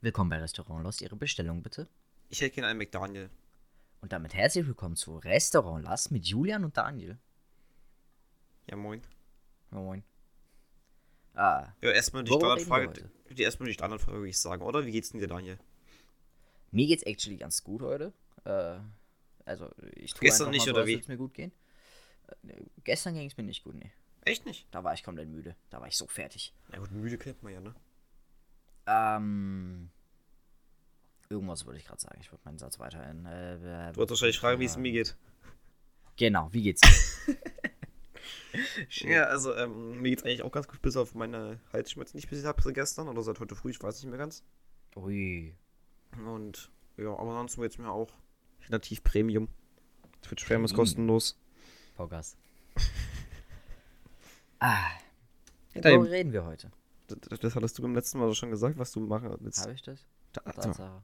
Willkommen bei Restaurant Lost. Ihre Bestellung bitte. Ich hätte gerne einen McDaniel. Und damit herzlich willkommen zu Restaurant Lost mit Julian und Daniel. Ja, moin. Moin. Ah, Ja, erstmal die Standardfrage. Die erstmal die Standardfrage, würde ich sagen, oder? Wie geht's denn dir, Daniel? mir geht's actually ganz gut heute. Äh, also, ich tue Gestern nicht, so, oder wie? mir gut gehen. Äh, nee, gestern ging es mir nicht gut, nee. Echt nicht? Da war ich komplett müde. Da war ich so fertig. Ja gut, müde kennt man ja, ne? Ähm. Irgendwas wollte ich gerade sagen. Ich wollte meinen Satz weiterhin. Äh, Du wolltest wahrscheinlich fragen, wie es mir geht. Genau, wie geht's dir? Ja, also ähm, mir geht's eigentlich auch ganz gut, bis auf meine Halsschmerzen, die ich bis habe gestern oder seit heute früh, ich weiß nicht mehr ganz. Ui. Und ja, aber ansonsten geht's mir auch relativ Premium. Twitch Prime ist kostenlos. Pogas. ah, worüber reden wir heute? Das, das hattest du beim letzten Mal schon gesagt, was du machen willst. Habe ich das? Da- also, Tatsache.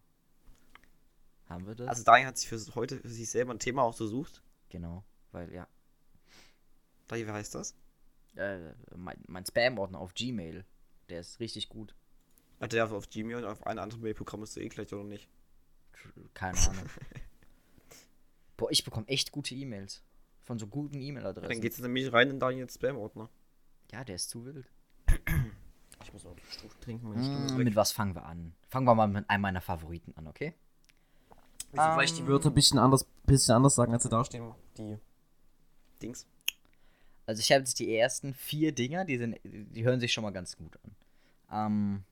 Haben wir das? also Daniel hat sich für heute für sich selber ein Thema ausgesucht. genau, weil ja. Daniel, wie heißt das? Äh, mein, mein Spam-Ordner auf Gmail, der ist richtig gut. Hat der auf Gmail und auf ein anderes Mailprogramm ist so eh gleich oder nicht? Keine Ahnung. Boah, ich bekomme echt gute E-Mails. Von so guten Dann E-Mail-Adressen. geht's nämlich rein in Daniels Spam-Ordner. Ja, der ist zu wild. Ich muss auch Stufe trinken, meine Mm, mit was fangen wir an? Fangen wir mal mit einem meiner Favoriten an, okay? Also vielleicht Ähm, die Wörter ein bisschen anders, bisschen anders sagen, als sie da stehen. Die Dings. Also ich habe jetzt die ersten vier Dinger, die sind, die hören sich schon mal ganz gut an. Ähm,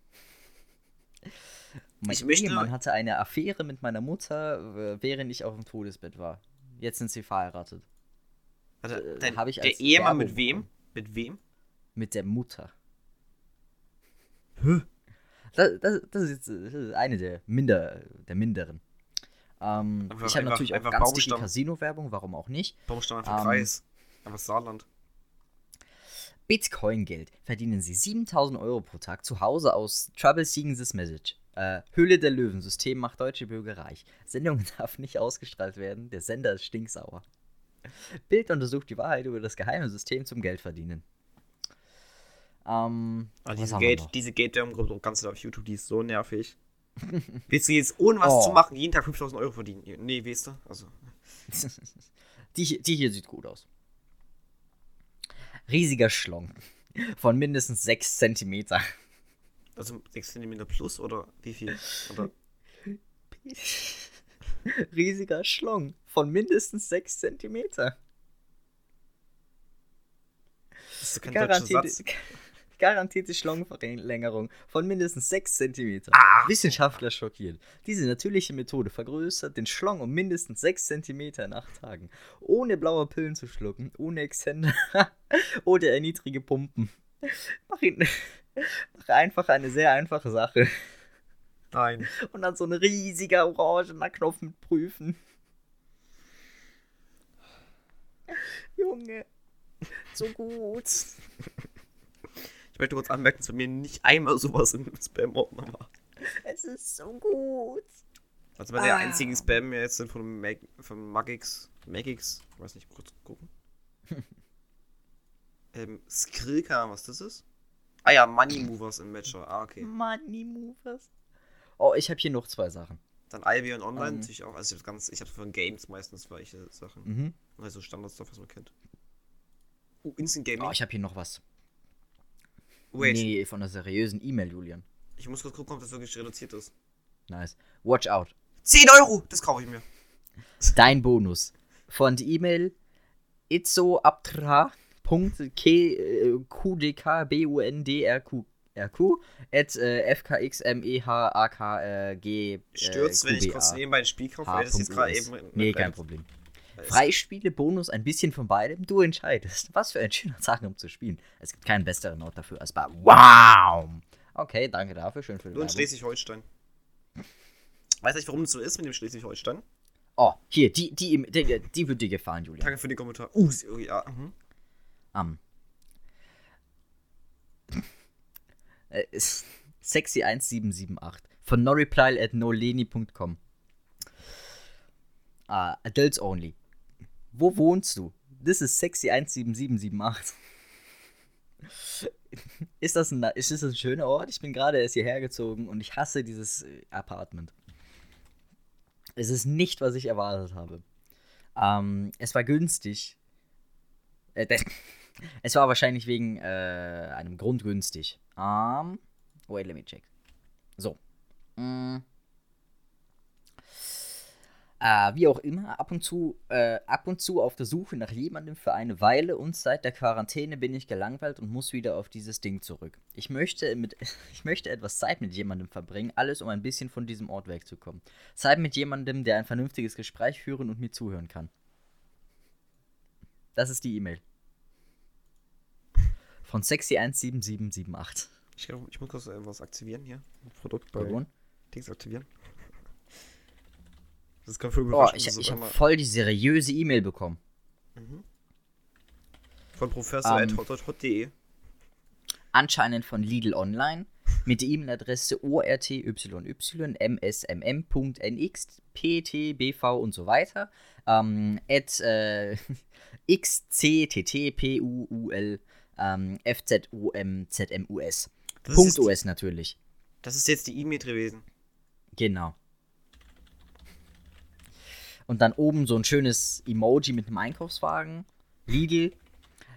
mein Ich möchte- Ehemann hatte eine Affäre mit meiner Mutter, äh, während ich auf dem Todesbett war. Jetzt sind sie verheiratet. Warte, Äh, dein, hab ich der als Ehemann Werbung mit wem? Mit wem? Mit der Mutter. Das, das, das, ist jetzt, das ist eine der, minder, der minderen. Ähm, Einfach- ich habe natürlich auch ganz dicke. Casino-Werbung, warum auch nicht. Baumstamm einfach Ähm, Kreis. Einfach Saarland. Bitcoin-Geld verdienen Sie 7000 Euro pro Tag zu Hause aus Trouble Seeing This Message. Äh, Höhle der Löwen, System macht deutsche Bürger reich. Sendung darf nicht ausgestrahlt werden, der Sender ist stinksauer. Bild untersucht die Wahrheit über das geheime System zum Geldverdienen. Ähm, Ah, diese Gate, diese Gate Werbung kommt auch ganz auf YouTube, die ist so nervig. Willst du jetzt ohne was Oh. zu machen jeden Tag 5000 Euro verdienen? Nee, weißt du? Also, die, hier- die hier sieht gut aus. Riesiger Schlong. Von mindestens 6 cm. also 6 cm plus oder wie viel? Oder Riesiger Schlong. Von mindestens 6 cm. das ist kein deutscher Garantierte, Satz. Garantierte Schlongverlängerung von mindestens 6 cm. Ah. Wissenschaftler schockiert. Diese natürliche Methode vergrößert den Schlong um mindestens 6 cm in 8 Tagen. Ohne blaue Pillen zu schlucken, ohne Exzenter oder erniedrige Pumpen. Mach, ihn, mach einfach eine sehr einfache Sache. Nein. Und dann so ein riesiger orangener Knopf mit Prüfen. Junge. So gut. Ich möchte kurz anmerken, dass bei mir nicht einmal sowas im Spam-Ordner war. Es ist so gut. Also meine Ah. einzigen Spam jetzt sind von, Mag von Magix. Magix, ich weiß nicht, kurz gucken. ähm, Skrilka, was das ist? Ah ja, Money Movers im Matcher. Ah, okay. Money Movers. Oh, ich habe hier noch zwei Sachen. Dann Albion Online Ähm. natürlich auch. Also ich habe ganz, ich habe von Games meistens welche Sachen. Mhm. Also Standardstuff, was man kennt. Oh, Instant Gaming. Oh, ich habe hier noch was. Wait, Nee, von einer seriösen E-Mail, Julian. ich muss kurz gucken, ob das wirklich reduziert ist. Nice. Watch out. 10 Euro! Das kaufe ich mir. Dein Bonus. Von der E-Mail itzoabtra.qdkbundrq at äh, fkxmehakg Stürzt, wenn ich kurz nebenbei ein Spiel kaufe, weil das jetzt gerade eben. Nee, kein Problem. Freispiele, Bonus, ein bisschen von beidem. Du entscheidest. Was für ein schöner Tag, um zu spielen. Es gibt keinen besseren Ort dafür als bei Wow! Okay, danke dafür. Schön für die Nur in. Schleswig-Holstein. Weiß nicht, warum es so ist mit dem Schleswig-Holstein. Oh, hier, die, die, die, die wird dir gefallen, Julian. Danke für den Kommentar. Uh, oh, ja. Mhm. Um. Äh, ist Sexy1778 von noreply at noleni.com. Ah, adults only. Wo wohnst du? This is Sexy17778. ist das, ein, ist das ein schöner Ort? Ich bin gerade erst hierher gezogen und ich hasse dieses äh, Apartment. Es ist nicht, was ich erwartet habe. Ähm, es war günstig. Äh, es war wahrscheinlich wegen äh, einem Grund günstig. Um, wait, let me check. So. Mm. Äh, wie auch immer, ab und, zu, äh, ab und zu auf der Suche nach jemandem für eine Weile und seit der Quarantäne bin ich gelangweilt und muss wieder auf dieses Ding zurück. Ich möchte, mit, ich möchte etwas Zeit mit jemandem verbringen, alles um ein bisschen von diesem Ort wegzukommen. Zeit mit jemandem, der ein vernünftiges Gespräch führen und mir zuhören kann. Das ist die E-Mail. Von sexy17778. Ich, ich muss kurz etwas aktivieren hier. Produkt bei Dings aktivieren. Das kann voll oh, ich, ich habe voll die seriöse E-Mail bekommen. Mhm. Von professor.hot.de. Um, anscheinend von Lidl Online mit der E-Mail-Adresse ortym.msmm.nx, und so weiter. Ähm, at äh, xcttpul ähm, fzumzmus. Punkt OS natürlich. Das ist jetzt die E-Mail gewesen. Genau. Und dann oben so ein schönes Emoji mit einem Einkaufswagen. Lidl.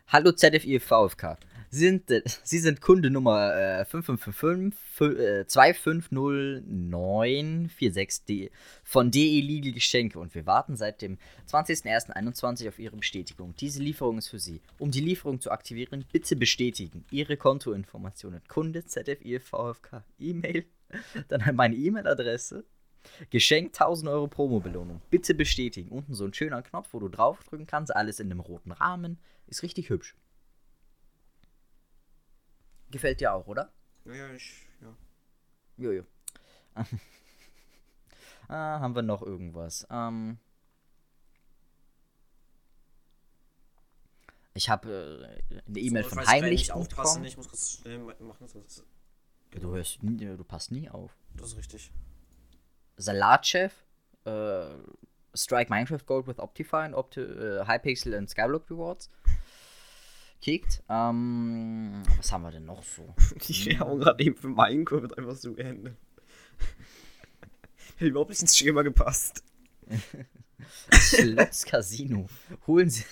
Hallo ZFI VfK. Sie sind, äh, Sie sind Kunde Nummer äh, 550946 von DE Lidl Geschenke und wir warten seit dem 20.01.21 auf Ihre Bestätigung. Diese Lieferung ist für Sie. Um die Lieferung zu aktivieren, bitte bestätigen. Ihre Kontoinformationen. Kunde ZFI VfK. E-Mail. Dann meine E-Mail-Adresse. Geschenk 1000 Euro Promo-Belohnung. Bitte bestätigen. Unten so ein schöner Knopf, wo du draufdrücken kannst. Alles in einem roten Rahmen. Ist richtig hübsch. Gefällt dir auch, oder? Ja, ja, ich, ja. Jojo. ah, haben wir noch irgendwas? Ähm. Ich habe äh, eine E-Mail so, von Heimlich bekommen. Ich muss kurz schnell machen. Sonst du hörst nie, du passt nie auf. Das ist richtig. Salatchef, äh, Strike Minecraft Gold with Optifine, Opti äh, Hypixel and Skyblock Rewards. Kickt. Ähm, was haben wir denn noch so? Die Werbung gerade eben für Minecraft wird einfach so geendet. Hätte überhaupt nicht ins Schema gepasst. Slots Casino. Holen Sie.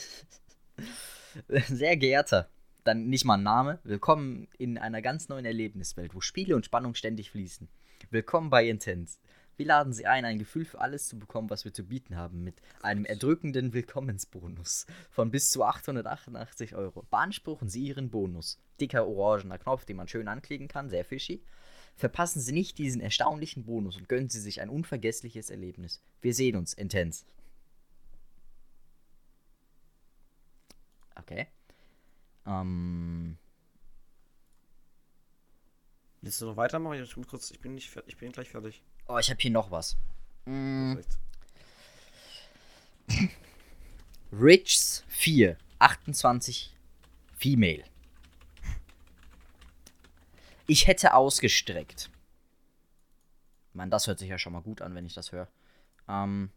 Sehr geehrter, dann nicht mal ein Name. Willkommen in einer ganz neuen Erlebniswelt, wo Spiele und Spannung ständig fließen. Willkommen bei Intense. Wir laden Sie ein, ein Gefühl für alles zu bekommen, was wir zu bieten haben, mit einem erdrückenden Willkommensbonus von bis zu 888 Euro. Beanspruchen Sie Ihren Bonus. Dicker orangener Knopf, den man schön anklicken kann, sehr fishy. Verpassen Sie nicht diesen erstaunlichen Bonus und gönnen Sie sich ein unvergessliches Erlebnis. Wir sehen uns, intens. Okay. Ähm. Willst du noch weitermachen? Ich bin, kurz, ich bin, nicht, ich bin gleich fertig. Oh, ich habe hier noch was. Mm. Richs 4, 28 Female. Ich hätte ausgestreckt. Ich meine, das hört sich ja schon mal gut an, wenn ich das höre. Ähm,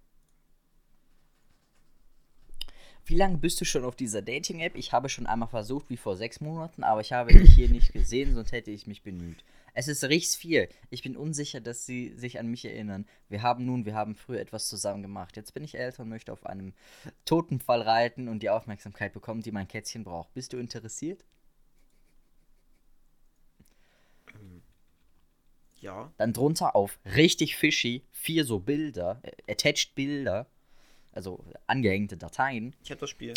wie lange bist du schon auf dieser Dating-App? Ich habe schon einmal versucht, wie vor sechs Monaten, aber ich habe dich hier nicht gesehen, sonst hätte ich mich bemüht. Es ist Richts 4. Ich bin unsicher, dass sie sich an mich erinnern. Wir haben nun, wir haben früher etwas zusammen gemacht. Jetzt bin ich älter und möchte auf einem Totenfall reiten und die Aufmerksamkeit bekommen, die mein Kätzchen braucht. Bist du interessiert? Ähm, ja. Dann drunter auf richtig fishy vier so Bilder, äh, attached Bilder, also angehängte Dateien. Ich hab das Spiel.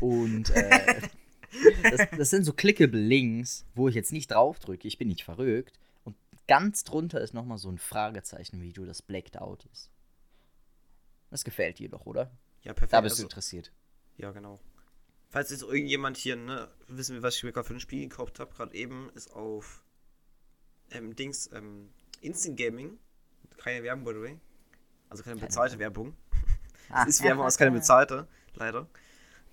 Und äh, das, das, sind so clickable Links, wo ich jetzt nicht drauf drücke, ich bin nicht verrückt. Und ganz drunter ist nochmal so ein Fragezeichen, wie du das blacked out ist. Das gefällt dir doch, oder? Ja, perfekt. Da bist also, du interessiert. Ja, genau. Falls jetzt irgendjemand hier, ne, wissen wir, was ich mir gerade für ein Spiel gekauft habe, gerade eben, ist auf ähm, Dings, ähm, Instant Gaming. Keine Werbung, by the way. Also keine bezahlte Werbung. Ah, es ist Werbung, aber keine bezahlte, leider.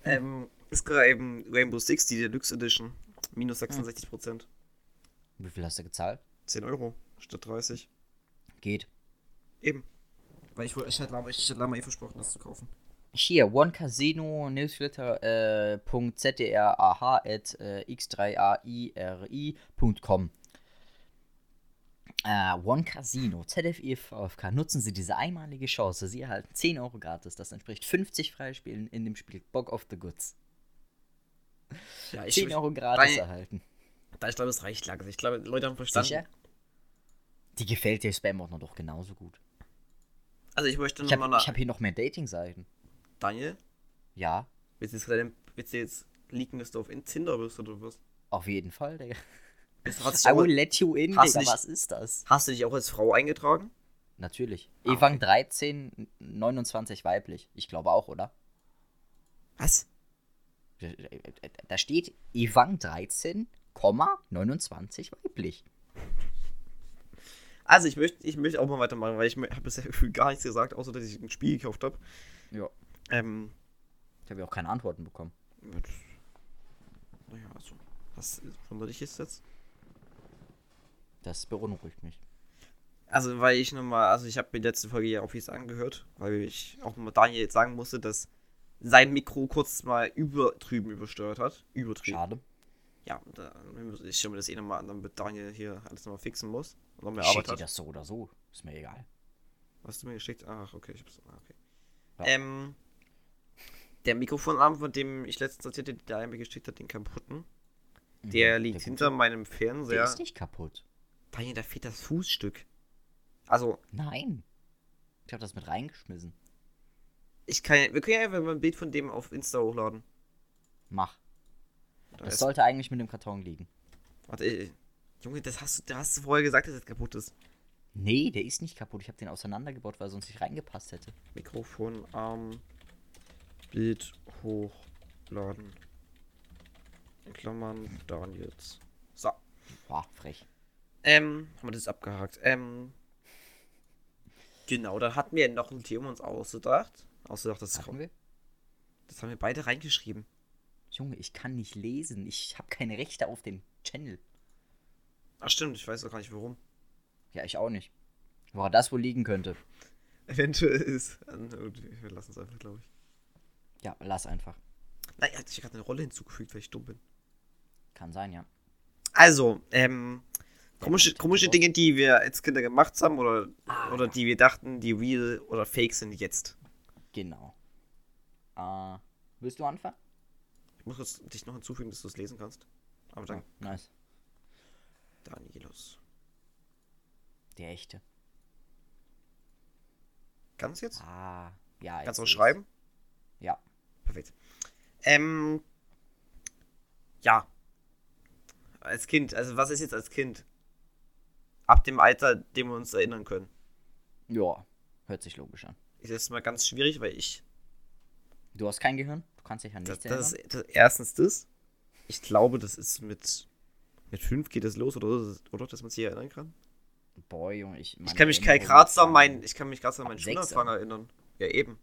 Ähm, ist gerade eben Rainbow Six, die Deluxe Edition. Minus 66 Prozent. Wie viel hast du gezahlt? 10 Euro statt 30. Geht. Eben. Weil ich, ich, hatte, ich hatte Lama eh versprochen, das zu kaufen. Hier, One Casino Newsletter äh, .zdrah at äh, x3airi.com äh, One Casino, ZFI VfK, nutzen Sie diese einmalige Chance. Sie erhalten 10 Euro gratis. Das entspricht 50 Freispielen in dem Spiel Bock of the Goods. Ja, 10 Euro gratis bei- erhalten. Da ich glaube, es reicht langsam. Ich glaube, Leute haben verstanden. Sicher? Die gefällt der Spam-Ordner doch genauso gut. Also ich möchte Ich nochmal habe nach. hab hier noch mehr Dating-Seiten. Daniel, Ja, willst du jetzt, gerade- willst du jetzt leaken, dass du auf Tinder bist oder was? auf jeden Fall, Digga. Hast, I will dich let you in, Digga. nicht- Was ist das? hast du dich auch als Frau eingetragen? Natürlich. Ah, Evang 13, 29 weiblich. Ich glaube auch, oder? Was? Da steht Evang 13, 29 weiblich. Also ich möchte, ich möchte auch mal weitermachen, weil ich habe bisher gar nichts gesagt, außer dass ich ein Spiel gekauft habe. Ja. Ähm, Ich habe ja auch keine Antworten bekommen. naja, also, was wundert dich jetzt jetzt? Das beunruhigt mich. Also, weil ich nochmal, also ich habe mir die letzte Folge ja auf jetzt angehört, weil ich auch nochmal Daniel jetzt sagen musste, dass sein Mikro kurz mal übertrieben übersteuert hat. Übertrieben. Schade. Ja, und da, ich schaue mir das eh nochmal an, damit Daniel hier alles nochmal fixen muss. Und noch mehr Ich Arbeit hat. das so oder so. Ist mir egal. Hast du mir geschickt? Ach, okay, ich hab's. Ah, okay. Ja. Ähm, der Mikrofonarm, von dem ich letztens erzählte, der er mir geschickt hat, den kaputten, der Mhm, liegt gute. hinter meinem Der Fernseher. ist nicht kaputt. Daniel, da fehlt das Fußstück. Also, Nein. Ich habe das mit reingeschmissen. Ich kann ja, wir können ja einfach mal ein Bild von dem auf Insta hochladen. Mach. Da Das sollte eigentlich mit dem Karton liegen. Warte, ey, Junge, das hast, du- da hast du vorher gesagt, dass das kaputt ist. Nee, der ist nicht kaputt. Ich habe den auseinandergebaut, weil er sonst nicht reingepasst hätte. Mikrofonarm, Bild hochladen. In Klammern, Daniels. So. Boah, frech. Ähm, haben wir das abgehakt. Ähm, genau, da hatten wir noch ein Thema uns ausgedacht. Ausgedacht, das, Hatten wir? das haben wir beide reingeschrieben. Junge, ich kann nicht lesen. Ich habe keine Rechte auf dem Channel. Ach stimmt, ich weiß auch gar nicht warum. Ja, ich auch nicht. Woran das wohl liegen könnte. Eventuell ist. äh, Wir lassen es einfach, glaube ich. Ja, lass einfach. Nein, er hat sich gerade eine Rolle hinzugefügt, weil ich dumm bin. Kann sein, ja. Also, ähm, komische, komische. Dinge, die wir als Kinder gemacht haben oder, Ah, oder ja. die wir dachten, die real oder fake sind jetzt. Genau. Äh, willst du anfangen? Ich muss jetzt dich noch hinzufügen, dass du es lesen kannst. Aber dann, Oh, nice. Danielus. Der echte. Kannst du jetzt? Ah, ja. Kannst du auch schreiben? Ja. Perfekt. Ähm, ja. Als Kind, also was ist jetzt als Kind? Ab dem Alter, dem wir uns erinnern können. Ja, hört sich logisch an. Ist jetzt mal ganz schwierig, weil ich. Du hast kein Gehirn? Du kannst dich an Das, nichts das, erinnern? ist, das erstens das. Ich glaube, das ist mit. Mit fünf geht es los, oder? Oder dass man sich erinnern kann? Boah, Junge, ich. Ich kann mich gerade an meinen. Ich kann mich gerade an meinen sechs, Schulanfang erinnern. Ja, eben.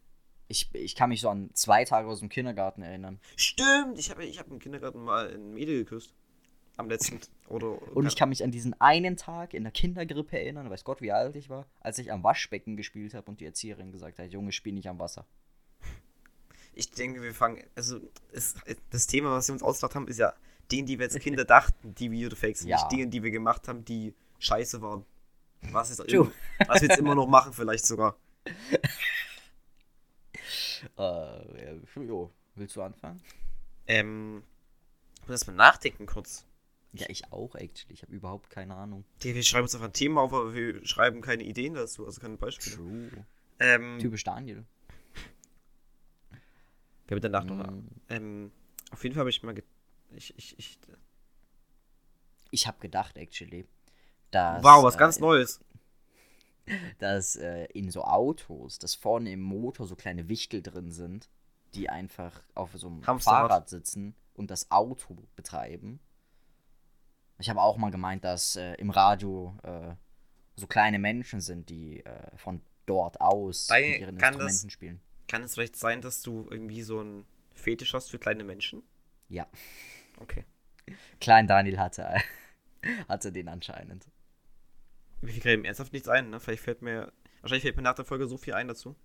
Ich, ich kann mich so an zwei Tage aus dem Kindergarten erinnern. Stimmt! Ich habe ich hab im Kindergarten mal ein Mädel geküsst. Am letzten. Oder. Und ich kann mich an diesen einen Tag in der Kindergrippe erinnern, weiß Gott, wie alt ich war, als ich am Waschbecken gespielt habe und die Erzieherin gesagt hat, Junge, spiel nicht am Wasser. Ich denke, wir fangen. Also, es, das Thema, was wir uns ausgedacht haben, ist ja Dinge, die wir als Kinder dachten, die wir fake sind. Ja. Nicht Dinge, die wir gemacht haben, die scheiße waren. Was, ist True. was wir jetzt immer noch machen, vielleicht sogar. Äh, ja. Willst du anfangen? Ähm. Ich muss erstmal nachdenken kurz. Ja, ich auch, actually. Ich habe überhaupt keine Ahnung. Okay, wir schreiben uns einfach ein Thema auf, aber wir schreiben keine Ideen dazu, also keine Beispiele. True. Ähm, Typisch Daniel. wir haben danach noch. Mm. Ähm, auf jeden Fall habe ich mal. Ich, ich, ich, Ich habe gedacht, actually, dass. wow, was äh, ganz Neues. dass äh, in so Autos, dass vorne im Motor so kleine Wichtel drin sind, die einfach auf so einem Hamsterrad. Fahrrad sitzen und das Auto betreiben. Ich habe auch mal gemeint, dass äh, im Radio äh, so kleine Menschen sind, die äh, von dort aus Deine- mit ihren kann das- Instrumenten spielen. Kann es vielleicht sein, dass du irgendwie so ein Fetisch hast für kleine Menschen? Ja, Okay. Klein Daniel hatte, hatte den anscheinend. Mir fällt im ernsthaft nichts ein, ne? Vielleicht fällt mir. Wahrscheinlich fällt mir nach der Folge so viel ein dazu.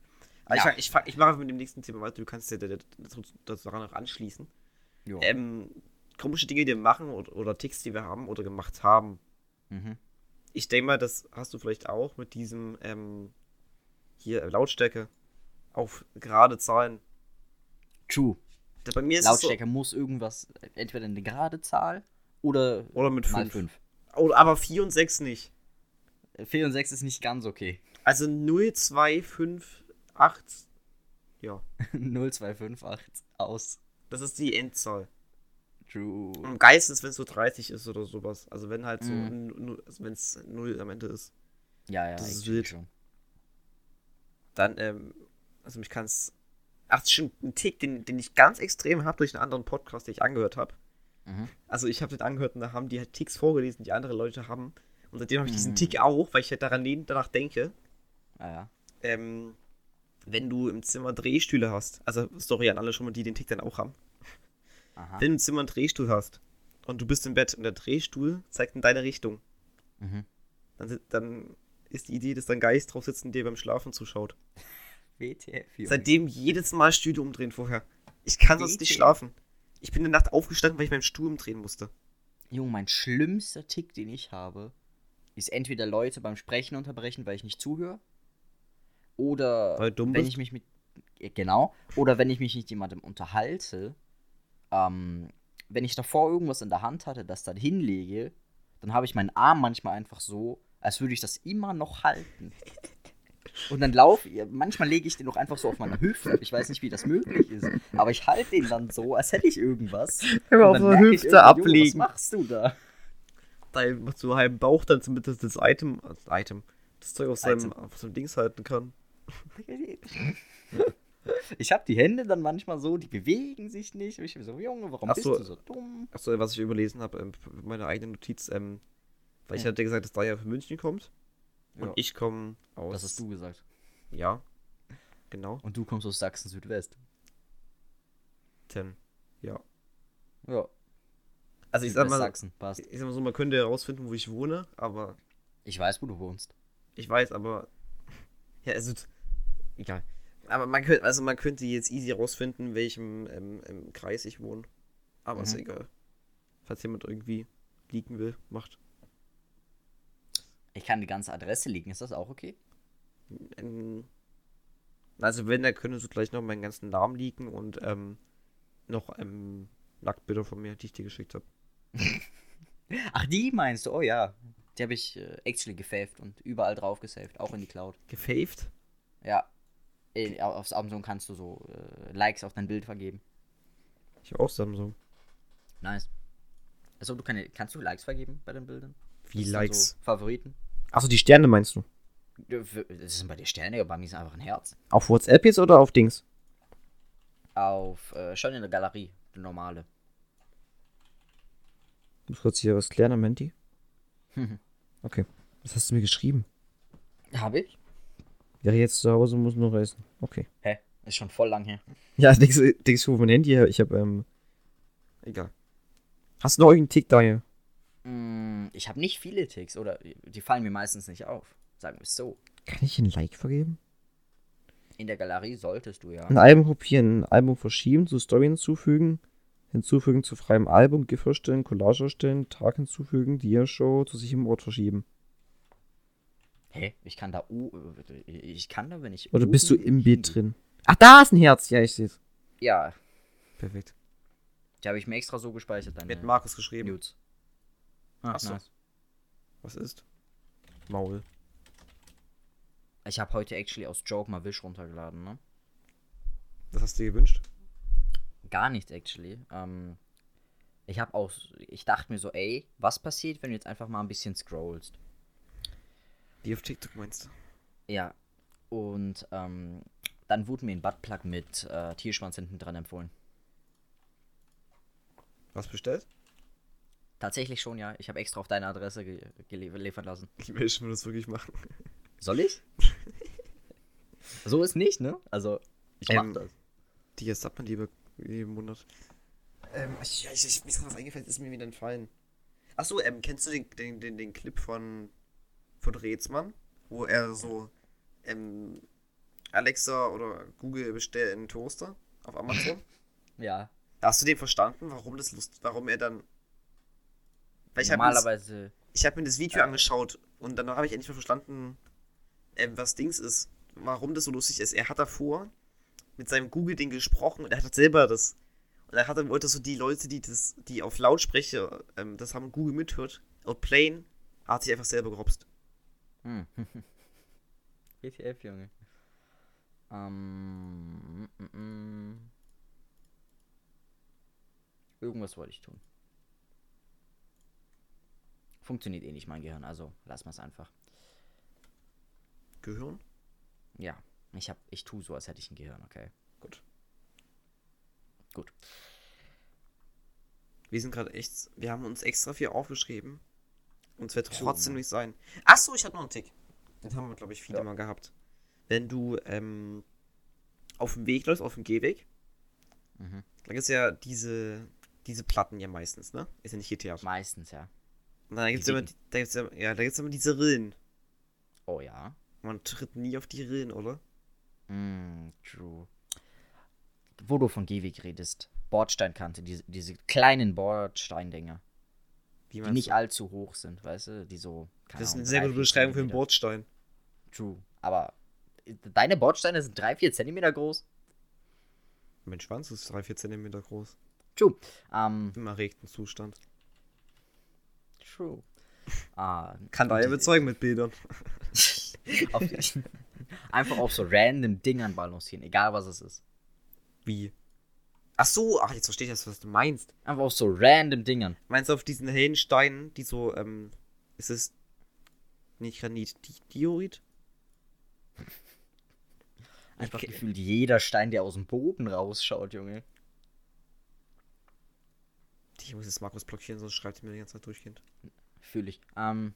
Aber Ja. ich, ich, ich mache mit dem nächsten Thema weiter. Du kannst dir da- da- dazu, dazu daran noch anschließen. Ähm, komische Dinge, die wir machen oder, oder Ticks, die wir haben oder gemacht haben. Mhm. Ich denke mal, das hast du vielleicht auch mit diesem ähm, hier äh, Lautstärke auf gerade Zahlen. True. Da- Bei mir ist Lautstärke muss irgendwas, entweder eine gerade Zahl oder so, oder mit mal 5. 5. Oder aber 4 und 6 nicht. 4 und 6 ist nicht ganz okay. Also 0, 2, 5, 8. Ja, 0258 aus. das ist die Endzahl. True. Am geilsten ist, wenn es so 30 ist oder sowas. Also wenn halt so, also wenn es 0 am Ende ist. Ja, ja, Das ist wild. schon. Dann, ähm, also mich kann es. Ach, das ist schon ein Tick, den, den ich ganz extrem habe durch einen anderen Podcast, den ich angehört habe. Mhm. Also ich habe den angehört und da haben die halt Ticks vorgelesen, die andere Leute haben. Und seitdem habe ich diesen Mhm. Tick auch, weil ich halt daran danach denke. Ah, ja. Ähm, wenn du im Zimmer Drehstühle hast, also sorry an alle schon mal, die den Tick dann auch haben. Aha. Wenn du im Zimmer einen Drehstuhl hast und du bist im Bett und der Drehstuhl zeigt in deine Richtung, Mhm. dann, dann ist die Idee, dass dein Geist drauf sitzt und dir beim Schlafen zuschaut. WTF. Junge. Seitdem jedes Mal Stühle umdrehen vorher. Ich kann sonst nicht schlafen. Ich bin in der Nacht aufgestanden, weil ich meinen Stuhl umdrehen musste. Junge, mein schlimmster Tick, den ich habe, ist entweder Leute beim Sprechen unterbrechen, weil ich nicht zuhöre. Oder wenn bist? ich mich mit. Genau. Oder wenn ich mich mit jemandem unterhalte, ähm, wenn ich davor irgendwas in der Hand hatte, das dann hinlege, dann habe ich meinen Arm manchmal einfach so, als würde ich das immer noch halten. Und dann laufe ich, manchmal lege ich den auch einfach so auf meine Hüfte. Ich weiß nicht, wie das möglich ist. Aber ich halte den dann so, als hätte ich irgendwas. Hör merke ich irgendwie, Junge, Was machst du da? Da macht so einen halben Bauch dann, damit das, das Item, das Item, das Zeug auf seinem, auf seinem Dings halten kann. Ich habe die Hände dann manchmal so, die bewegen sich nicht. Und ich bin so, Junge, warum Ach bist so. du so dumm? Achso, was ich überlesen habe, ähm, meine eigene Notiz, ähm, weil ich hatte gesagt, dass Daya von München kommt. Und Ja. ich komme aus. Das hast du gesagt. Ja. Genau. Und du kommst aus Sachsen Südwest. Ten. Ja. Ja. Also ich sag mal, Sachsen, passt. ich sag mal so, man könnte herausfinden, wo ich wohne, aber Ich weiß, wo du wohnst. ich weiß, aber. Ja, also. Egal. Aber man könnte, also man könnte jetzt easy herausfinden, in welchem ähm, im Kreis ich wohne. Aber ist Mhm. egal. Falls jemand irgendwie liegen will, macht. Ich kann die ganze Adresse liegen, ist das auch okay? Ähm, also wenn, dann könntest du gleich noch meinen ganzen Namen liegen und ähm, noch ähm, Nacktbilder von mir, die ich dir geschickt habe. Ach, die meinst du? Oh ja. Die habe ich äh, actually gefaved und überall drauf gesaved, auch in die Cloud. Gefaved? Ja. Auf Samsung kannst du so äh, Likes auf dein Bild vergeben. Ich hab auch Samsung. Nice. Also du kann, kannst du Likes vergeben bei den Bildern? Wie Das Likes? So Favoriten? Achso, die Sterne meinst du? Das sind bei dir Sterne, aber bei mir ist einfach ein Herz. Auf WhatsApp jetzt oder auf Dings? Auf, äh, schon in der Galerie, die normale. Ich muss kurz hier was klären, Menti. Okay. Was hast du mir geschrieben? Habe ich? Wäre jetzt zu Hause, muss noch essen. Okay. Hä? Ist schon voll lang her. Ja, denkst denkst du, mein Handy her? Ich habe, ähm. Egal. Hast du noch irgendeinen Tick da hier? Mm, ich habe nicht viele Ticks, oder die fallen mir meistens nicht auf. Sagen wir es so. Kann ich ein Like vergeben? In der Galerie solltest du ja. Ein Album kopieren, ein Album verschieben, zu Story hinzufügen, hinzufügen zu freiem Album, GIF erstellen, Collage erstellen, Tag hinzufügen, Dia-Show, zu sich im Ort verschieben. Hä? Ich kann da o ich kann da, wenn ich Oder bist du im hingehe- drin? Ach, da ist ein Herz. Ja, ich sehe es. Ja, Perfekt. die habe ich mir extra so gespeichert dann. Mit Markus geschrieben. Nudes. Ah, Ach so. nice. Was ist? Maul. Ich habe heute actually aus Joke mal Wish runtergeladen, ne? Was hast du dir gewünscht? Gar nichts actually. Ähm, ich habe aus ich dachte mir so, ey, was passiert, wenn du jetzt einfach mal ein bisschen scrollst? Die auf TikTok meinst du? Ja. Und ähm, dann wurde mir ein Buttplug mit äh, Tierschwanz hinten dran empfohlen. Was bestellt? Tatsächlich schon, ja. Ich habe extra auf deine Adresse ge geliefert lassen. Ich will schon das wirklich machen. Soll ich? so ist nicht, ne? Also, ich mach Ähm, das. Die jetzt sagt man lieber jeden Monat. Ähm, ich, ich, ich, mir ist gerade was eingefallen, ist mir wieder entfallen. Achso, ähm, kennst du den, den, den, den Clip von, von Rätsmann? Wo er so, ähm, Alexa oder Google bestell einen Toaster auf Amazon. Ja. Hast du den verstanden, warum das Lust, warum er dann. Weil ich habe mir, das- Normalerweise. ich hab mir das Video Ja. angeschaut und dann habe ich endlich mal verstanden, ähm, was Dings ist, warum das so lustig ist. Er hat davor mit seinem Google-Ding gesprochen und er hat selber das. Und er hat dann wollte so die Leute, die das, die auf Lautsprecher ähm, das haben Google mithört, auf Plain, hat sich einfach selber gerobst. Hm. WTF, Junge. Ähm. mm, mm, mm. Irgendwas wollte ich tun. Funktioniert eh nicht mein Gehirn, also lass mal's einfach. Gehirn? Ja, ich hab, ich tu so, als hätte ich ein Gehirn, okay. Gut. Gut. Wir sind gerade echt. Wir haben uns extra viel aufgeschrieben. Und es wird trotzdem nicht sein. Achso, ich hatte noch einen Tick. Den haben wir, glaube ich, viele Ja. mal gehabt. Wenn du ähm, auf dem Weg läufst, auf dem Gehweg, Mhm. da gibt es ja diese, diese Platten ja meistens, ne? Ist ja nicht GTA. Meistens, ja. Und dann gibt es immer, da gibt's ja, da gibt's immer diese Rillen. Oh ja. Man tritt nie auf die Rillen, oder? Mm, true. Wo du von Gehweg redest. Bordsteinkante, diese, diese kleinen Bordsteindinger, Die meinst nicht du? allzu hoch sind, weißt du? Die so. keine Das ist Ahnung, eine sehr gute Beschreibung für einen Zentimeter. Bordstein. True. Aber deine Bordsteine sind 3-4 Zentimeter groß? Mein Schwanz ist 3-4 cm groß. True. Ähm, Im erregten Zustand. true. Ah, Kann daher die- überzeugen mit Bildern. auf die, einfach auf so random Dingern balancieren, egal was es ist. Wie? Ach so, ach, jetzt verstehe ich das, was du meinst. Einfach auf so random Dingern. Meinst du auf diesen hellen Steinen, die so, ähm, ist es nicht Granit, Di Diorit? Einfach Okay. gefühlt jeder Stein, der aus dem Boden rausschaut, Junge. Ich muss jetzt Markus blockieren, sonst schreibt er mir die ganze Zeit durchgehend. Fühle ich. Ähm,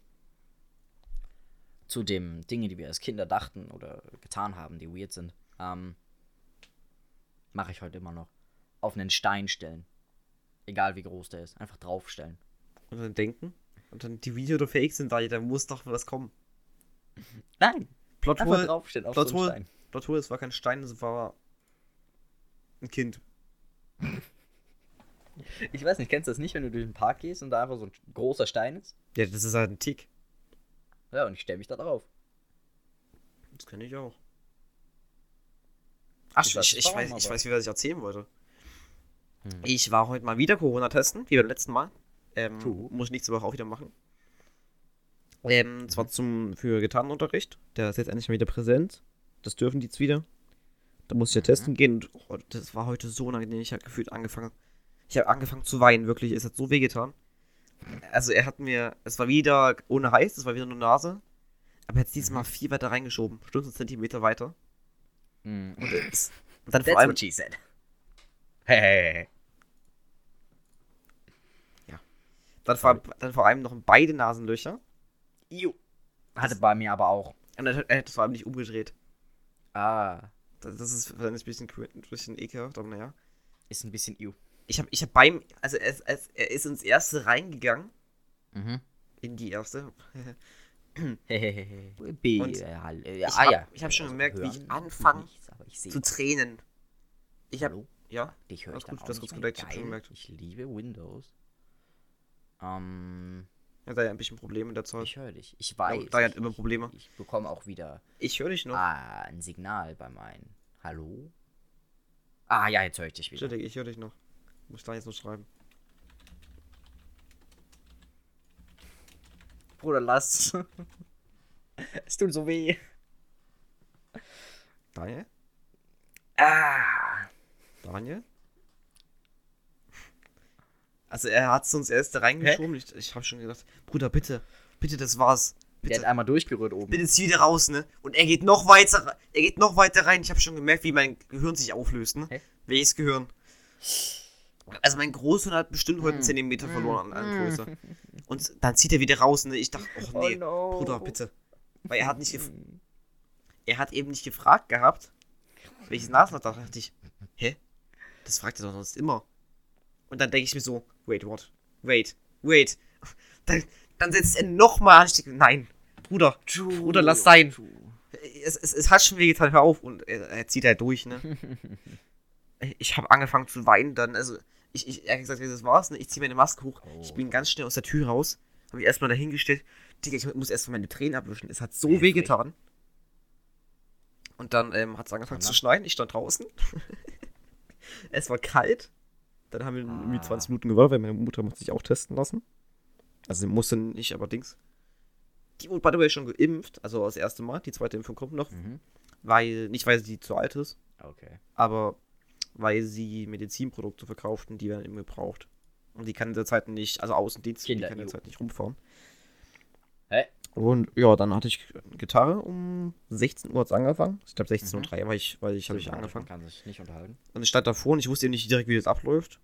zu dem Dinge, die wir als Kinder dachten oder getan haben, die weird sind, ähm, mache ich heute immer noch. Auf einen Stein stellen. Egal wie groß der ist. Einfach draufstellen. Und dann denken. Und dann die Video oder Fake sind da, da muss doch was kommen. Nein! Plot Einfach draufstellen auf Plot so einen. Stein. Plot es war kein Stein, es war ein Kind. Ich weiß nicht, kennst du das nicht, wenn du durch den Park gehst und da einfach so ein großer Stein ist? Ja, das ist halt ein Tick. Ja, und ich stelle mich da drauf. Das kenne ich auch. Ach, Ich ich, weiß ich, weiß, ich weiß, wie was ich erzählen wollte. Hm. Ich war heute mal wieder Corona testen, wie beim letzten Mal. Ähm, muss ich nächste Woche auch wieder machen. Ähm, zwar zum, für Gitarrenunterricht. Der ist jetzt endlich mal wieder präsent. Das dürfen die jetzt wieder. Da muss ich ja Mhm. testen gehen. Und oh, das war heute so unangenehm. Ich habe gefühlt angefangen. Ich habe angefangen zu weinen, wirklich. Es hat so weh getan. Also er hat mir, es war wieder ohne heiß, es war wieder nur Nase. Aber jetzt Mhm. diesmal viel weiter reingeschoben. Einen Zentimeter weiter. Mm. Und, es, und dann That's vor allem, what she said. Hey. Dann vor, dann vor allem noch beide Nasenlöcher. Iu. Hatte bei mir aber auch. Und er, hat- er hat es vor allem nicht umgedreht. Ah. Das, das ist ein bisschen, ein bisschen ekelhaft, aber naja. Ist ein bisschen iu. Ich habe ich hab beim, also er, ist- er, ist- er ist ins erste reingegangen, Mhm. in die erste. B. Und äh, hall- äh, ich ah, hab- ja. ich hab schon Also gemerkt, wie ich tut anfang nichts, aber ich sehe. zu tränen. Ich habe, ja, Dich höre ich dann gut, auch du hast nicht gedacht, ich hab schon Geil. gemerkt. Ich liebe Windows. Ähm, er hat ja ein bisschen Probleme in der Zeit. ich höre dich. Ich weiß. da hat ich- immer Probleme. Ich bekomme auch wieder Ich höre dich noch. ah, ein Signal bei meinen. Hallo? Ah, ja, jetzt höre ich dich wieder. Entschuldige, ich höre dich noch. Muss da jetzt noch schreiben. Bruder, lass. es tut so weh. Daniel? Ah. Daniel? Also er hat es uns erst da reingeschoben. Ich, ich habe schon gedacht, Bruder, bitte, bitte, das war's. Der Bitte. hat einmal durchgerührt oben. Bitte zieh wieder raus, ne? Und er geht noch weiter, er geht noch weiter rein. Ich habe schon gemerkt, wie mein Gehirn sich auflöst, ne? Hä? Welches Gehirn? Also mein Großhirn hat bestimmt Hm. heute einen Zentimeter verloren an, an Größe. Und dann zieht er wieder raus, ne? Ich dachte, oh nee, no. Bruder, bitte. Weil er hat nicht er hat eben nicht gefragt gehabt, welches Nasenloch. Da dachte ich, hä? Das fragt er doch sonst immer. Und dann denke ich mir so, wait, what? Wait, wait. Dann, dann setzt er nochmal an. Ich nein, Bruder, Bruder, lass sein. Es, es, es hat schon wehgetan, hör auf. Und er, er zieht halt durch, ne? ich habe angefangen zu weinen dann. Also, ich, ich ehrlich gesagt, das war's. Ne? Ich ziehe meine Maske hoch. Oh. Ich bin ganz schnell aus der Tür raus. Habe mich erstmal dahingestellt. Digga, ich muss erstmal meine Tränen abwischen. Es hat so Heftig. wehgetan. Und dann ähm, hat es angefangen zu Hammer. schneien. Ich stand draußen. es war kalt. Dann haben wir irgendwie Ah. 20 Minuten gewartet, weil meine Mutter musste sich auch testen lassen. Also sie musste nicht, aber Dings. Die wurde by the way schon geimpft, also das erste Mal. Die zweite Impfung kommt noch, Mhm. weil, nicht weil sie zu alt ist, Okay. aber weil sie Medizinprodukte verkauft und die werden eben gebraucht. Und die kann in der Zeit nicht, also Außendienst, die kann in der Zeit nicht rumfahren. Hä? Und ja, dann hatte ich Gitarre um 16 Uhr hat's angefangen. Ich glaube 16.03 Mhm. Uhr, weil ich, weil ich habe ich angefangen. Man kann sich nicht unterhalten. Und ich stand davor und ich wusste eben nicht direkt, wie das abläuft.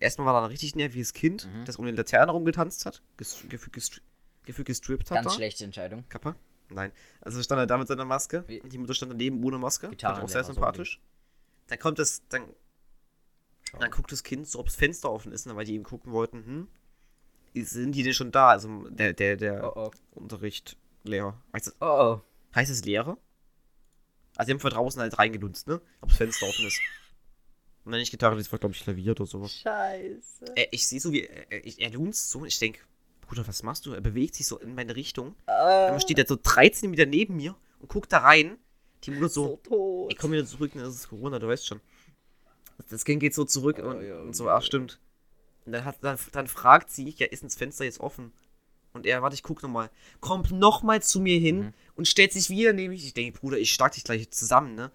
Erstmal war da ein richtig nerviges Kind, Mhm. das um den Laterne rumgetanzt hat, gefühlt gestri gefühlt gestrippt hat. Ganz da. schlechte Entscheidung. Kappa? Nein. Also stand er da mit seiner Maske. Wie- die Mutter stand daneben ohne Maske. Ich auch sehr so sympathisch. Dann kommt das, dann, Schau. dann guckt das Kind so, ob das Fenster offen ist, ne, weil die eben gucken wollten, hm, sind die denn schon da? Also der, der, der Oh oh. Unterricht, Lehrer. Heißt das, Oh oh. heißt das Lehrer? Also die haben von draußen halt reingelunzt, ne? Ob das Fenster offen ist. Und dann nicht Gitarre, das war glaube ich Klavier oder sowas. Scheiße. Äh, ich sehe so, wie er, er, er lunzt so und ich denke, Bruder, was machst du? Er bewegt sich so in meine Richtung. Ah, Dann steht er so 13 Meter neben mir und guckt da rein. Die Mutter so, so ich komme wieder zurück, ne, das ist Corona, du weißt schon. Das Kind geht so zurück Oh, und, ja, und so, ach stimmt. Und dann, hat, dann, dann fragt sie, ja, ist das Fenster jetzt offen? Und er, warte, ich guck nochmal. Kommt nochmal zu mir hin Mhm. und stellt sich wieder neben mich. Ich denke, Bruder, ich schlag dich gleich zusammen, ne?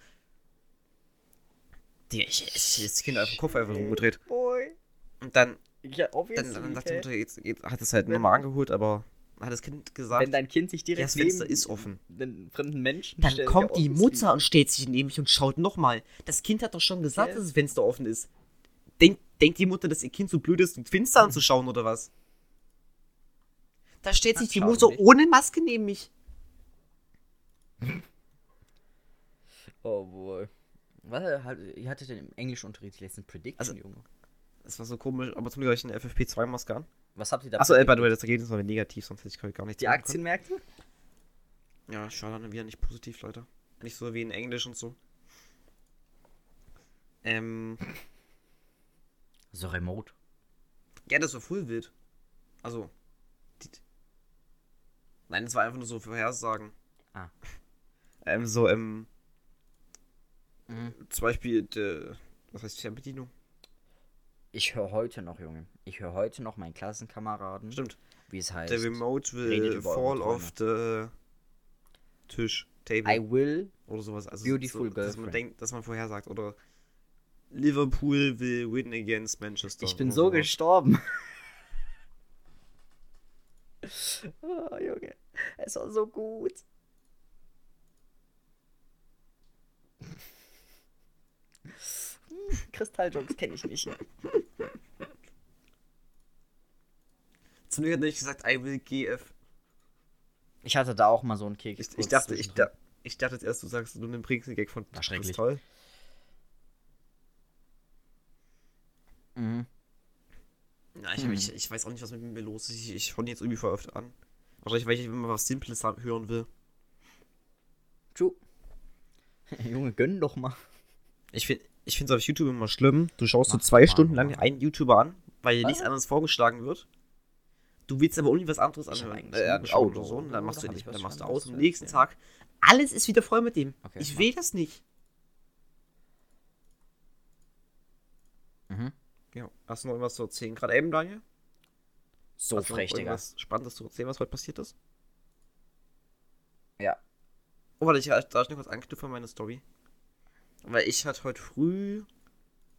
Der, ich, ich, das Kind einfach den Kopf einfach umgedreht. Boy. Und dann, Ja, dann, dann sagt die okay. Mutter, jetzt, jetzt hat es halt nochmal angeholt, aber hat das Kind gesagt, Wenn dein Kind sich direkt das Fenster neben ist offen. einen fremden Menschen Dann stellt, kommt ja, die. Mutter und stellt sich neben mich und schaut nochmal. Das Kind hat doch schon gesagt, Ja. dass das Fenster offen ist. Denkt, denkt die Mutter, dass ihr Kind so blöd ist, das Fenster anzuschauen oder was? Da stellt sich die Mutter nicht. ohne Maske neben mich. Oh boy. Was hat, ihr hattet denn im Englischunterricht letzten Prediction, Also- Junge? Das war so komisch, aber zum Glück hatte ich eine FFP2-Maske an. Was habt ihr da Achso, äh, by the way, das Ergebnis war negativ, sonst hätte ich gar nicht Die sagen können. Aktienmärkte? Ja, dann wieder nicht positiv, Leute. Nicht so wie in Englisch und so. Ähm, So remote. ja, das war voll wild. Also, nein, es war einfach nur so Vorhersagen. Ah. Ähm, so, ähm, Mhm. zum Beispiel, de, was heißt Fernbedienung? Ich höre heute noch, Junge. Ich höre heute noch meinen Klassenkameraden, Stimmt. wie es heißt. Der Remote will fall off the Tisch, Table I will. oder sowas. Also Beautiful so, dass man denkt, dass man vorhersagt oder Liverpool will win against Manchester. Ich bin oder so sowas. gestorben. oh, Junge. Es war so gut. Kristalljokes kenne ich nicht. Zum Glück hat er nicht gesagt, I will GF. Ich hatte da auch mal so einen Keks. Ich, ich dachte, ich, da, ich dachte erst, du sagst, du nimmst einen Gag von War schrecklich. Kristall. Mhm. Ja, ich, Hm. ich, ich weiß auch nicht, was mit mir los ist. Ich, ich fange jetzt irgendwie voll oft an. Wahrscheinlich, weil ich immer was Simples hören will. Tschu. Junge, gönn doch mal. Ich finde ich finde es auf YouTube immer schlimm. Du schaust so Mach zwei mal, Stunden lang mal. einen YouTuber an, weil dir nichts anderes vorgeschlagen wird. Du willst aber irgendwie was anderes anhören. Äh, anschauen geschaut, oder so. Und dann machst du, nicht, dann machst du aus. Am nächsten erzählen? Tag, alles ist wieder voll mit dem. Okay, ich will das nicht. Mhm. Ja, hast du noch irgendwas zu erzählen? Gerade eben, Daniel? So Hast du frech, Digga. irgendwas Spannendes zu erzählen, was heute passiert ist? Ja. Oh, warte, ich darf ich noch kurz anknüpfen an meine Story. Weil ich hatte heute früh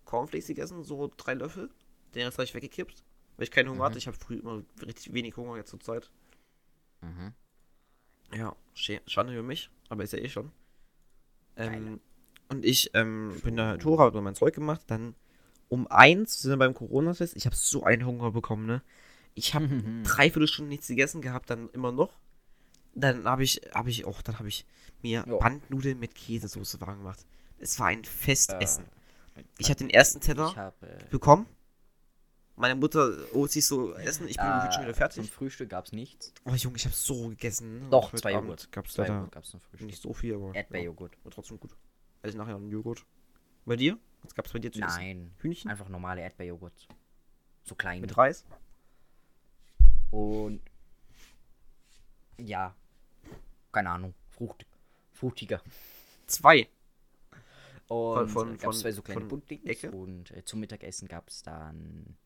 Cornflakes gegessen, so drei Löffel. Den Rest habe ich weggekippt. Weil ich keinen Hunger Mhm. hatte. Ich habe früh immer richtig wenig Hunger jetzt zur Zeit. Mhm. Ja, schade für mich, aber ist ja eh schon. Ähm, und ich ähm, bin da Tora, habe mein Zeug gemacht. Dann um eins sind wir beim Corona-Test. Ich habe so einen Hunger bekommen, ne? Ich habe dreiviertel Stunden nichts gegessen gehabt, dann immer noch. Dann habe ich, habe ich, auch, dann habe ich mir Jo. Bandnudeln mit Käsesoße warm gemacht. Es war ein Festessen. Äh, ich habe den ersten Teller Ich habe. bekommen Meine Mutter holt sich so Essen, ich bin Äh, schon wieder Zum fertig. Frühstück gab's nichts. Oh Junge, ich habe so gegessen. Doch, Heute zwei Joghurt. Gab's Zwei leider Joghurt gab's zum Frühstück. nicht so viel, aber Erdbeerjoghurt. Ja, war trotzdem gut. Also nachher einen Joghurt. Bei dir? Was gab's bei dir zu essen? Nein, Hühnchen? einfach normale Erdbeerjoghurt. So klein. Mit Reis? Und ja, keine Ahnung, Frucht, fruchtiger. Zwei. Und von- gab es zwei so kleine Ecke? und äh, zum Mittagessen gab es dann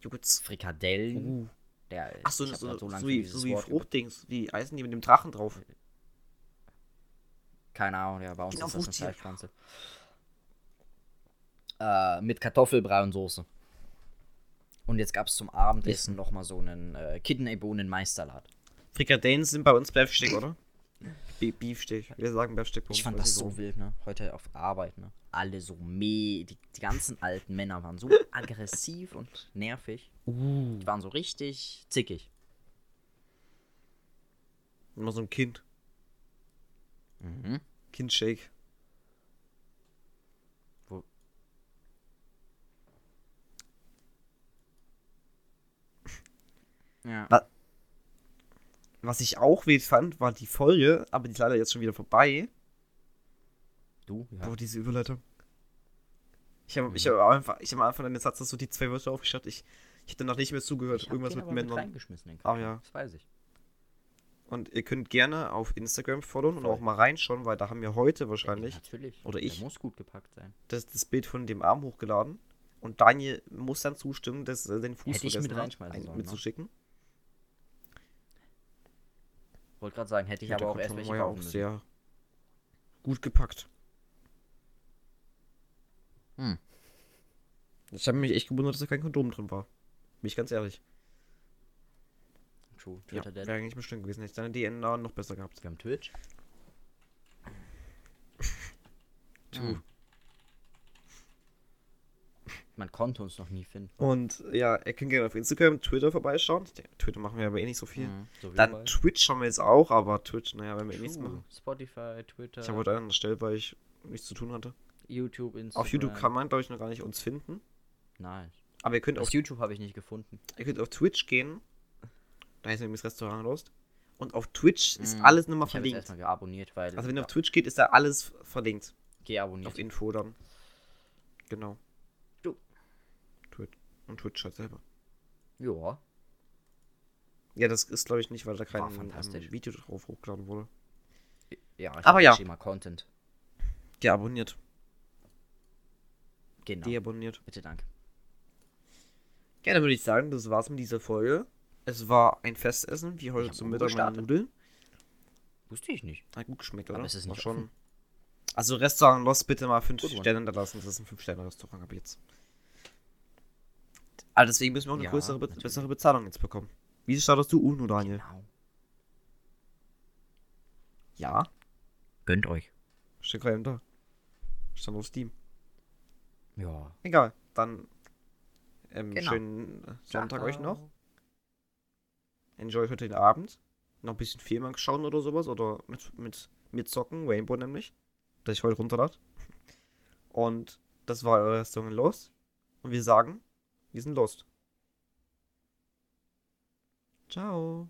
Joghurt. Frikadellen. Uh. Der, hab so, so, so, für wie, so wie Fruchtdings. Wie heißen die mit dem Drachen drauf? Keine Ahnung, ja, bei uns Genau, ist das eine. Fleischpflanze. Äh, mit Kartoffelbrei und Soße. Und jetzt gab es zum Abendessen nochmal so einen äh, Kidneybohnen-Meisterlat. Frikadellen sind bei uns Beefsteak, oder? Be Beefsteak. Wir sagen Beefsteak. Ich fand das so wild, ne? Heute auf Arbeit, ne? Alle so meh. Die, die ganzen alten Männer waren so aggressiv und nervig. Uh. Die waren so richtig zickig. Immer so ein Kind. Mhm. Kindshake. Ja. Was? Was ich auch wild fand, war die Folge, aber die ist leider jetzt schon wieder vorbei. Du? Ja. Boah, diese Überleitung. Ich habe ich Mhm. hab einfach, ich hab am Anfang deines Satzes so die zwei Wörter aufgeschrieben. Ich, ich hätte noch nicht mehr zugehört. Ich Irgendwas den mit Männern. reingeschmissen. Ah, Kaffee. ja. Das weiß ich. Und ihr könnt gerne auf Instagram followen und auch mal reinschauen, weil da haben wir heute wahrscheinlich Natürlich. Oder Der ich. muss gut gepackt sein. das, das Bild von dem Arm hochgeladen. Und Daniel muss dann zustimmen, dass er den Fuß Hätte ich mit hat, reinschmeißen ein- sollen, ne? mitzuschicken. Wollte gerade sagen, hätte ich Ja, aber auch erst welche ja kaufen auch müssen. sehr gut gepackt. Hm. Ich habe mich echt gewundert, dass da kein Kondom drin war. Bin ich ganz ehrlich. True. Ja, Twitter Dead. wäre eigentlich bestimmt gewesen. Hätte ich deine DNA noch besser gehabt. Wir haben Twitch. True. Hm. Man konnte uns noch nie finden. Und ja, ihr könnt gerne auf Instagram, Twitter vorbeischauen. Twitter machen wir aber eh nicht so viel. Mhm, so Dann überall. Twitch haben wir jetzt auch, aber Twitch, naja, wenn wir eh nichts machen. Spotify, Twitter, Ich habe heute einen erstellt, weil ich nichts zu tun hatte. YouTube, Instagram. Auf YouTube kann man, glaube ich, noch gar nicht uns finden. Nein. Aber ihr könnt auf, Auf YouTube habe ich nicht gefunden. ihr könnt auf Twitch gehen. Da heißt nämlich das Restaurant Rost. Und auf Twitch ist Mhm. alles nochmal habe jetzt verlinkt. erstmal geabonniert, weil. Also wenn ihr auf Twitch geht, ist da alles verlinkt. geabonniert. Auf Info dann. Genau. Und Twitch halt selber. Ja. Ja, das ist, glaube ich, nicht, weil da kein ähm, Video drauf hochgeladen wurde. Ja, Aber ja. Schema Content. Deabonniert. Genau. Deabonniert. Bitte danke. Ja, dann würde ich sagen, das war's mit dieser Folge. Es war ein Festessen, wie heute zum Mittag meine. Nudeln. Wusste ich nicht. Hat gut geschmeckt, Aber oder? es ist nicht schon. Also Restaurant Lost bitte mal 5 Good one. Sterne hinterlassen. Das ist ein 5-Sterne-Restaurant ab jetzt. Aber deswegen müssen wir auch eine Ja, größere, be natürlich. bessere Bezahlung jetzt bekommen. Wie startest du UNO, Daniel? Genau. Ja. Gönnt euch. Steht gerade da. Stand auf Steam. Ja. Egal. Dann ähm, Genau. schönen äh, Sonntag euch noch. Ciao. Enjoy heute den Abend. Noch ein bisschen Filme schauen oder sowas. Oder mit, mit, mit zocken. Rainbow nämlich. Das ich heute runterlade. Und das war eure Restaurant los. Und wir sagen, wir sind lost. Ciao.